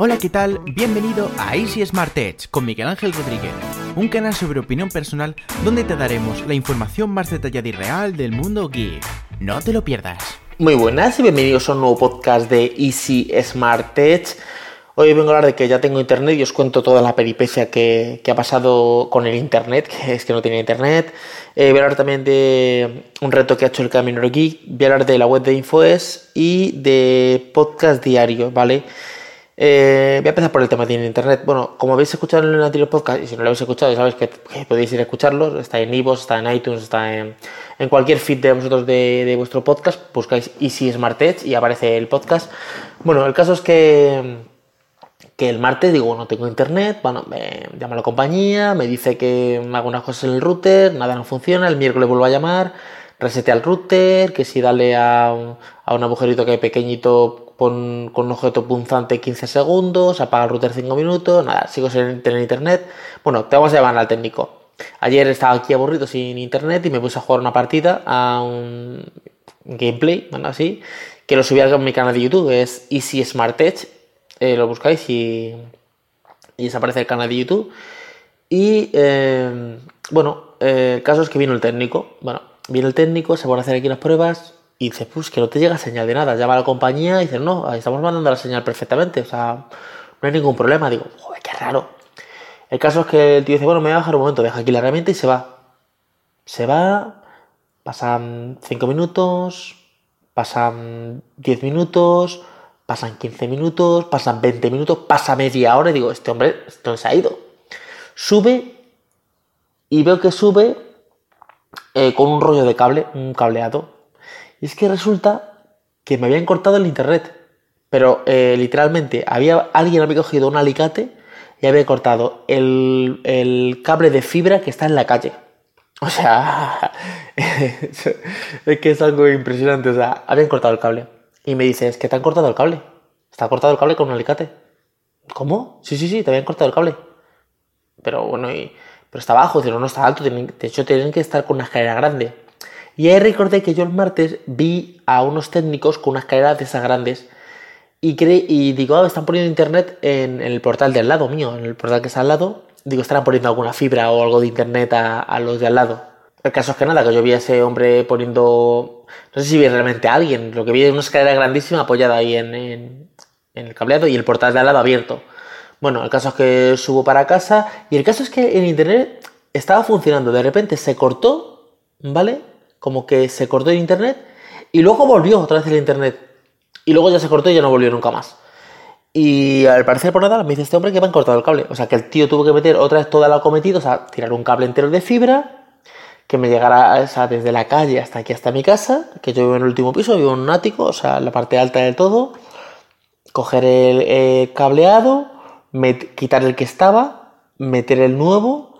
Hola, ¿qué tal? Bienvenido a Easy Smart Edge con Miguel Ángel Rodríguez, un canal sobre opinión personal donde te daremos la información más detallada y real del mundo geek. No te lo pierdas. Muy buenas y bienvenidos a un nuevo podcast de Easy Smart Edge. Hoy vengo a hablar de que ya tengo internet y os cuento toda la peripecia que, ha pasado con el internet, que es que no tenía internet. Eh, voy a hablar también de un reto que ha hecho el Camino Geek. Voy a hablar de la web de Infoes y de podcast diario, ¿vale? Eh, voy a empezar por el tema de internet. Bueno, como habéis escuchado en el anterior podcast, y si no lo habéis escuchado, ya sabéis que, podéis ir a escucharlo. Está en iVoox, está en iTunes, está en, cualquier feed de vosotros de, vuestro podcast. Buscáis Easy Smart Edge y aparece el podcast. Bueno, el caso es que, que el martes digo, no tengo internet. Bueno, me llama la compañía, me dice que hago unas cosas en el router, nada no funciona. El miércoles vuelvo a llamar, resete al router, que si dale a un, a un agujerito que hay pequeñito con, un objeto punzante 15 segundos, apaga el router 5 minutos, nada, sigo sin internet. Bueno, te vamos a llamar al técnico. Ayer estaba aquí aburrido sin internet y me puse a jugar una partida a un gameplay, bueno, así, que lo subí a mi canal de YouTube, es Easy Smart Edge, eh, lo buscáis y, y desaparece el canal de YouTube. Y eh, bueno, eh, el caso es que vino el técnico. Bueno, viene el técnico, se van a hacer aquí las pruebas, y dices, pues que no te llega señal de nada. Llama la compañía y dices, no, estamos mandando la señal perfectamente, o sea, no hay ningún problema. Digo, joder, qué raro. El caso es que el tío dice, bueno, me voy a bajar un momento, deja aquí la herramienta y se va. Se va, pasan 5 minutos, pasan 10 minutos, pasan 15 minutos, pasan 20 minutos, pasa media hora y digo, este hombre, esto se ha ido. Sube y veo que sube eh, con un rollo de cable, un cableado y es que resulta que me habían cortado el internet. Pero eh, literalmente, había alguien había cogido un alicate y había cortado el, cable de fibra que está en la calle. O sea, es que es algo impresionante. O sea, habían cortado el cable. Y me dice, es que te han cortado el cable. Está cortado el cable con un alicate. ¿Cómo? Sí, sí, sí, te habían cortado el cable. Pero bueno, pero está bajo, no está alto. De hecho, tienen que estar con una escalera grande. Y ahí recordé que yo el martes vi a unos técnicos con unas escaleras de esas grandes y, y digo, ah, están poniendo internet en, el portal de al lado mío, en el portal que está al lado. Digo, estarán poniendo alguna fibra o algo de internet a, los de al lado. El caso es que nada, que yo vi a ese hombre poniendo. No sé si vi realmente a alguien. Lo que vi es una escalera grandísima apoyada ahí en, en, el cableado y el portal de al lado abierto. Bueno, el caso es que subo para casa y el caso es que el internet estaba funcionando. De repente se cortó, ¿vale? Como que se cortó el internet y luego volvió otra vez el internet. Y luego ya se cortó y ya no volvió nunca más. Y al parecer por nada me dice este hombre que me han cortado el cable. O sea que el tío tuvo que meter otra vez toda la cometida, o sea, tirar un cable entero de fibra, que me llegara desde la calle hasta aquí, hasta mi casa, que yo vivo en el último piso, vivo en un ático, o sea, la parte alta del todo, coger el cableado, quitar el que estaba, meter el nuevo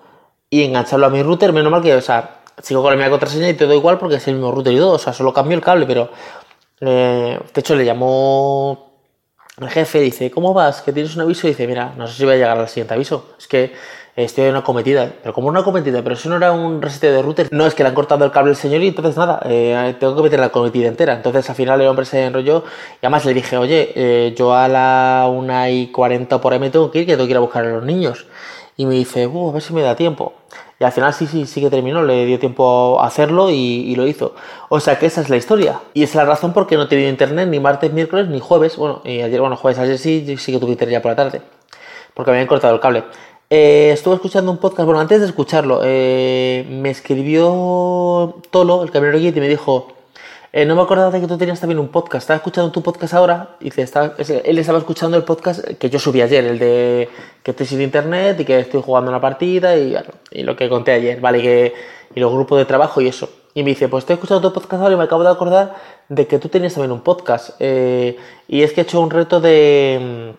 y engancharlo a mi router, menos mal que, o sea, sigo con la misma contraseña y todo igual porque es el mismo router y todo, o sea, solo cambio el cable, pero eh, de hecho le llamó el jefe, dice, ¿cómo vas? ¿Que tienes un aviso? Y dice, mira, no sé si voy a llegar al siguiente aviso, es que estoy en una cometida, pero como una cometida, pero eso no era un reseteo de router, no, es que le han cortado el cable al señor y entonces nada, eh, tengo que meter la cometida entera, entonces al final el hombre se enrolló y además le dije, oye, eh, yo a la 1 y 40 por ahí me tengo que ir, que tengo que ir a buscar a los niños. Y me dice, uh, a ver si me da tiempo. Y al final sí, sí, sí que terminó, le dio tiempo a hacerlo y, lo hizo. O sea que esa es la historia. Y es la razón por qué no he tenido internet ni martes, miércoles, ni jueves. Bueno, y ayer, bueno, jueves, ayer sí, sí que tuve internet ya por la tarde. Porque me habían cortado el cable. Eh, estuve escuchando un podcast, bueno, antes de escucharlo, eh, me escribió Tolo, el camionero guía, y me dijo, eh, no me acordaba de que tú tenías también un podcast. Estaba escuchando tu podcast ahora. Y dice, él estaba escuchando el podcast que yo subí ayer, el de que estoy sin internet y que estoy jugando una partida y, y lo que conté ayer, ¿vale? Y, que, y los grupos de trabajo y eso. Y me dice, pues estoy escuchando tu podcast ahora y me acabo de acordar de que tú tenías también un podcast. Eh, y es que he hecho un reto de,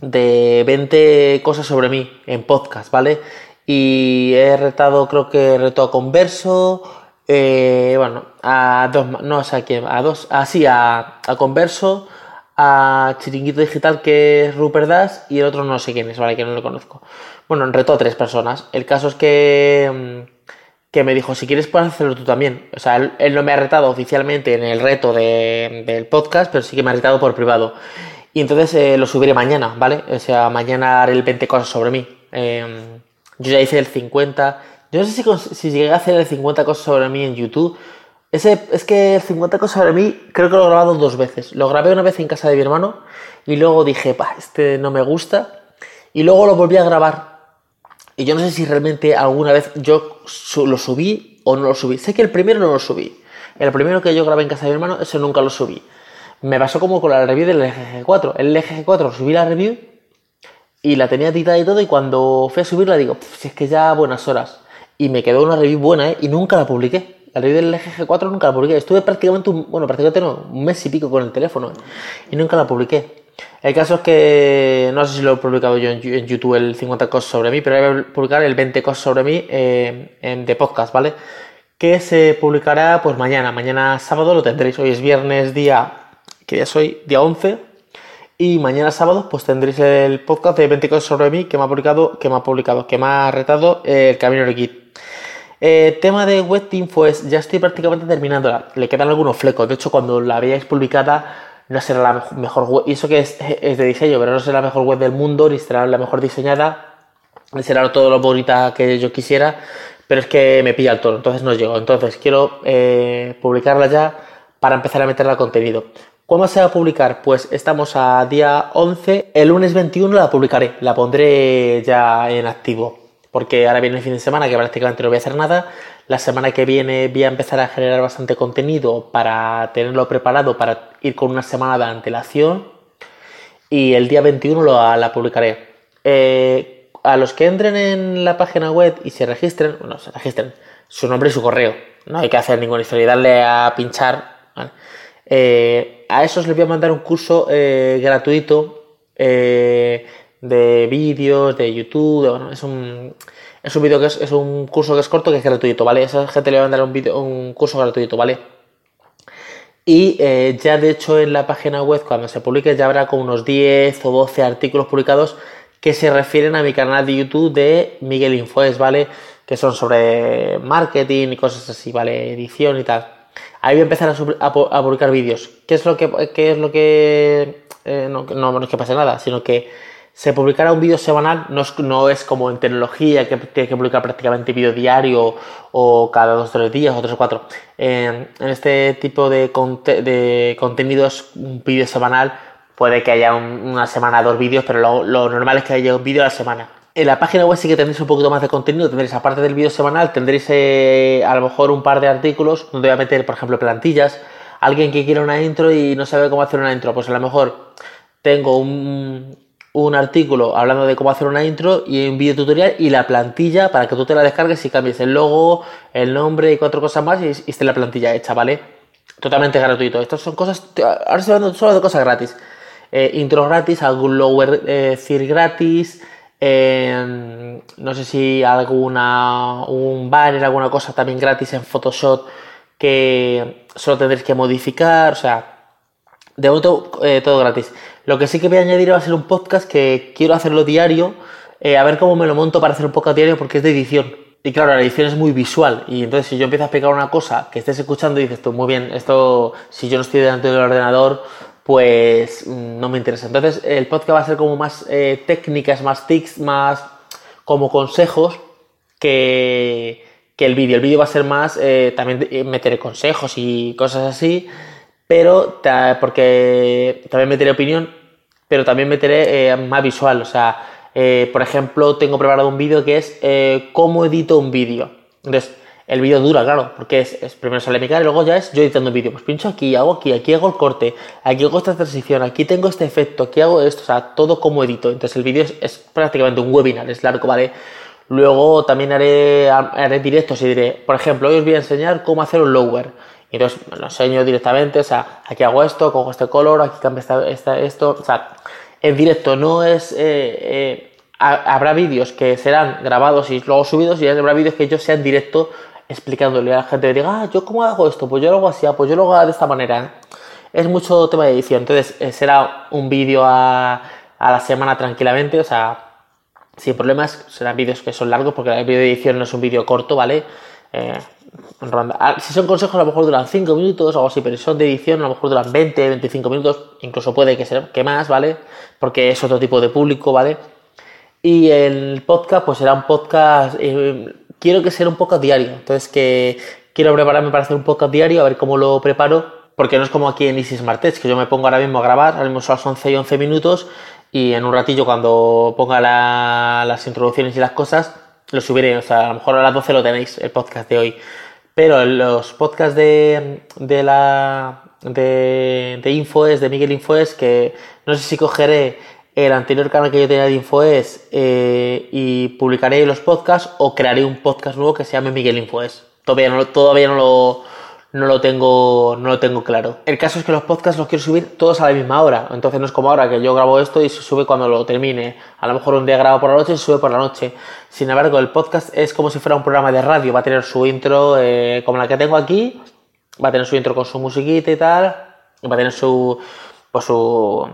de 20 cosas sobre mí en podcast, ¿vale? Y he retado, creo que he retado a Converso eh, bueno, a dos, no sé a quién, a dos, así, a, a, Converso, a Chiringuito Digital, que es Rupert Das, y el otro no sé quién es, vale, que no lo conozco. Bueno, retó a tres personas. El caso es que, mm, que me dijo, si quieres puedes hacerlo tú también. O sea, él, no me ha retado oficialmente en el reto de, del podcast, pero sí que me ha retado por privado. Y entonces eh, lo subiré mañana, ¿vale? O sea, mañana haré el 20 cosas sobre mí. Em, yo ya hice el 50. Yo no sé si, si llegué a hacer el 50 cosas sobre mí en YouTube. Ese, es que el 50 cosas sobre mí creo que lo he grabado dos veces. Lo grabé una vez en casa de mi hermano y luego dije, pa, este no me gusta. Y luego lo volví a grabar. Y yo no sé si realmente alguna vez yo lo subí o no lo subí. Sé que el primero no lo subí. El primero que yo grabé en casa de mi hermano, ese nunca lo subí. Me pasó como con la review del LG4. El LG4 subí la review y la tenía editada y todo y cuando fui a subirla digo, si es que ya buenas horas. Y me quedó una review buena ¿eh? y nunca la publiqué. La review del LG4 nunca la publiqué. Estuve prácticamente un, bueno, prácticamente no, un mes y pico con el teléfono ¿eh? y nunca la publiqué. El caso es que no sé si lo he publicado yo en, YouTube el 50 cosas sobre mí, pero voy a publicar el 20 cosas sobre mí eh, en, de podcast, ¿vale? Que se publicará pues mañana, mañana sábado lo tendréis. Hoy es viernes día, que ya soy, día 11. Y mañana sábado pues tendréis el podcast de 20 cosas sobre mí que me ha publicado, que me ha publicado, que me ha retado el Camino de Git. Eh, tema de Webteam, pues ya estoy prácticamente terminándola. Le quedan algunos flecos. De hecho, cuando la veáis publicada, no será la mejor web. Y eso que es, de diseño, pero no será la mejor web del mundo, ni será la mejor diseñada, ni será todo lo bonita que yo quisiera. Pero es que me pilla el tono, entonces no llego. Entonces quiero eh, publicarla ya para empezar a meterla al contenido. ¿Cuándo se va a publicar? Pues estamos a día 11. El lunes 21 la publicaré, la pondré ya en activo porque ahora viene el fin de semana que prácticamente no voy a hacer nada. La semana que viene voy a empezar a generar bastante contenido para tenerlo preparado para ir con una semana de antelación y el día 21 lo, la publicaré. Eh, a los que entren en la página web y se registren, bueno, se registren su nombre y su correo, no hay que hacer ninguna historia, darle a pinchar. Eh, a esos les voy a mandar un curso eh, gratuito de vídeos, de YouTube, bueno, es un, es un vídeo que es, un curso que es corto que es gratuito, ¿vale? Esa gente le va a mandar un, video, un curso gratuito, ¿vale? Y eh, ya de hecho en la página web cuando se publique ya habrá como unos 10 o 12 artículos publicados que se refieren a mi canal de YouTube de Miguel Infoes, ¿vale? Que son sobre marketing y cosas así, ¿vale? Edición y tal. Ahí voy a empezar a, publicar vídeos. ¿Qué es lo que, es lo que eh, no, no, no es que pase nada, sino que se publicará un vídeo semanal, no es, no es, como en tecnología que tiene que publicar prácticamente vídeo diario o cada dos o tres días o tres o cuatro. en este tipo de, de contenidos, un vídeo semanal, puede que haya una semana dos vídeos, pero lo, normal es que haya un vídeo a la semana. En la página web sí que tendréis un poquito más de contenido, tendréis aparte del vídeo semanal, tendréis eh, a lo mejor un par de artículos donde voy a meter, por ejemplo, plantillas. Alguien que quiere una intro y no sabe cómo hacer una intro, pues a lo mejor tengo un, un artículo hablando de cómo hacer una intro y un video tutorial y la plantilla para que tú te la descargues y cambies el logo, el nombre y cuatro cosas más y, esté la plantilla hecha, ¿vale? Totalmente gratuito. Estas son cosas, ahora estoy hablando solo de cosas gratis. Eh, intro gratis, algún lower eh, gratis, em, no sé si alguna, un banner, alguna cosa también gratis en Photoshop que solo tendréis que modificar, o sea, de momento eh, todo gratis. Lo que sí que voy a añadir va a ser un podcast que quiero hacerlo diario, eh, a ver cómo me lo monto para hacer un podcast diario porque es de edición. Y claro, la edición es muy visual. Y entonces si yo empiezo a explicar una cosa que estés escuchando y dices tú, muy bien, esto si yo no estoy delante del ordenador, pues mm, no me interesa. Entonces el podcast va a ser como más eh, técnicas, más tics, más como consejos que, que el vídeo. El vídeo va a ser más, eh, también meteré consejos y cosas así pero porque también meteré opinión, pero también meteré eh, más visual. O sea, eh, por ejemplo, tengo preparado un vídeo que es eh, cómo edito un vídeo. Entonces, el vídeo dura, claro, porque es, primero sale mi cara y luego ya es yo editando un vídeo. Pues pincho aquí, hago aquí, aquí hago el corte, aquí hago esta transición, aquí tengo este efecto, aquí hago esto, o sea, todo como edito. Entonces el vídeo es, prácticamente un webinar, es largo, ¿vale? Luego también haré, haré directos y diré, por ejemplo, hoy os voy a enseñar cómo hacer un lower y entonces lo enseño directamente, o sea, aquí hago esto, cojo este color, aquí cambio esto, o sea, en directo no es... Eh, eh, habrá vídeos que serán grabados y luego subidos y habrá vídeos que yo sea en directo explicándole a la gente diga, ah, yo cómo hago esto, pues yo lo hago así, ah, pues yo lo hago de esta manera. Es mucho tema de edición, entonces eh, será un vídeo a, la semana tranquilamente, o sea, sin problemas, serán vídeos que son largos porque el vídeo de edición no es un vídeo corto, ¿vale? ronda. Ah, Si son consejos, a lo mejor duran 5 minutos o algo así, pero si son de edición, a lo mejor duran 20, 25 minutos, incluso puede que, sea, que más, ¿vale? Porque es otro tipo de público, ¿vale? Y el podcast, pues será un podcast. eh, quiero que sea un podcast diario. Entonces, que quiero prepararme para hacer un podcast diario, a ver cómo lo preparo. Porque no es como aquí en Easy Smart que yo me pongo ahora mismo a grabar, ahora mismo son las 11 y 11 minutos, y en un ratillo, cuando ponga la- las introducciones y las cosas, lo subiré. O sea, a lo mejor a las 12 lo tenéis, el podcast de hoy. Pero los podcasts de, de la de, de Infoes, de Miguel Infoes, que no sé si cogeré el anterior canal que yo tenía de Infoes eh, y publicaré los podcasts o crearé un podcast nuevo que se llame Miguel Infoes. Todavía no, todavía no lo, no lo tengo no lo tengo claro. El caso es que los podcasts los quiero subir todos a la misma hora. Entonces no es como ahora que yo grabo esto y se sube cuando lo termine. A lo mejor un día grabo por la noche y se sube por la noche. Sin embargo, el podcast es como si fuera un programa de radio. Va a tener su intro eh, como la que tengo aquí. Va a tener su intro con su musiquita y tal. Va a tener su pues su,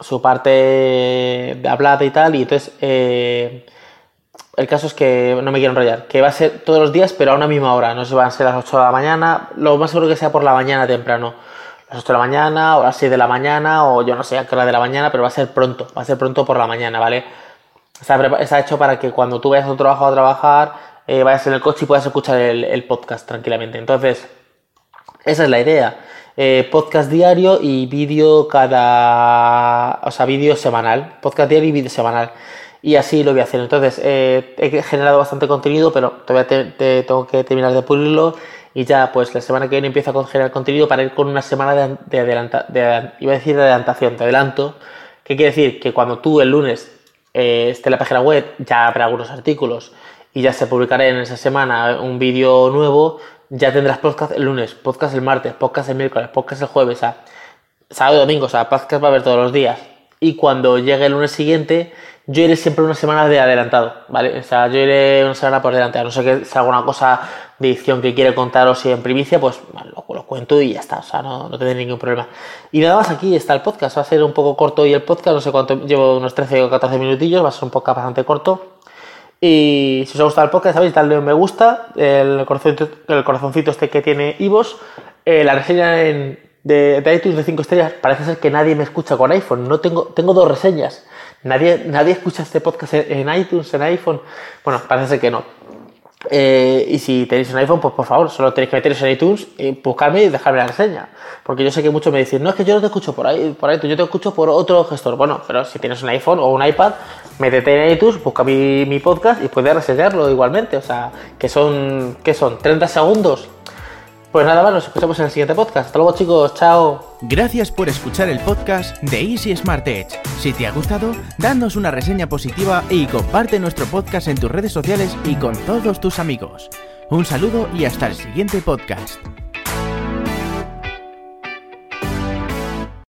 su parte de hablada y tal. Y entonces eh, el caso es que no me quiero enrollar, que va a ser todos los días, pero a una misma hora. No sé van a ser las 8 de la mañana, lo más seguro que sea por la mañana temprano. Las 8 de la mañana, o las 6 de la mañana, o yo no sé a qué hora de la mañana, pero va a ser pronto, va a ser pronto por la mañana, ¿vale? Está, hecho para que cuando tú vayas a tu trabajo a trabajar, eh, vayas en el coche y puedas escuchar el podcast tranquilamente. Entonces, esa es la idea. Eh, podcast diario y vídeo cada. O sea, vídeo semanal. Podcast diario y vídeo semanal. Y así lo voy a hacer. Entonces, eh, he generado bastante contenido, pero todavía te- te- tengo que terminar de pulirlo. Y ya, pues la semana que viene empiezo a generar contenido para ir con una semana de, de adelanta, de- iba a decir de adelantación, de adelanto. ¿Qué quiere decir? Que cuando tú el lunes eh, esté en la página web, ya habrá algunos artículos y ya se publicará en esa semana un vídeo nuevo, ya tendrás podcast el lunes, podcast el martes, podcast el miércoles, podcast el jueves, o sea, sábado y domingo, o sea, podcast va a haber todos los días. Y cuando llegue el lunes siguiente, yo iré siempre una semana de adelantado, ¿vale? O sea, yo iré una semana por delante, a no ser que sea alguna cosa de edición que quiere contaros y en primicia, pues lo, lo cuento y ya está, o sea, no, no tendré ningún problema. Y nada más, aquí está el podcast, va a ser un poco corto y el podcast, no sé cuánto, llevo unos 13 o 14 minutillos, va a ser un podcast bastante corto. Y si os ha gustado el podcast, sabéis, darle un me gusta, el corazoncito, el corazoncito este que tiene Ivos, eh, la reseña en- de, iTunes de 5 estrellas, parece ser que nadie me escucha con iPhone, no tengo, tengo dos reseñas, nadie, nadie escucha este podcast en iTunes, en iPhone, bueno, parece ser que no. Eh, y si tenéis un iPhone, pues por favor, solo tenéis que meteros en iTunes, y buscarme y dejarme la reseña. Porque yo sé que muchos me dicen, no es que yo no te escucho por ahí, por iTunes, yo te escucho por otro gestor. Bueno, pero si tienes un iPhone o un iPad, métete en iTunes, busca mi, mi podcast y puedes reseñarlo igualmente. O sea, que son, ¿qué son? ¿30 segundos? Pues nada más, nos escuchamos en el siguiente podcast. Hasta luego, chicos, chao. Gracias por escuchar el podcast de Easy Smart Edge. Si te ha gustado, danos una reseña positiva y comparte nuestro podcast en tus redes sociales y con todos tus amigos. Un saludo y hasta el siguiente podcast.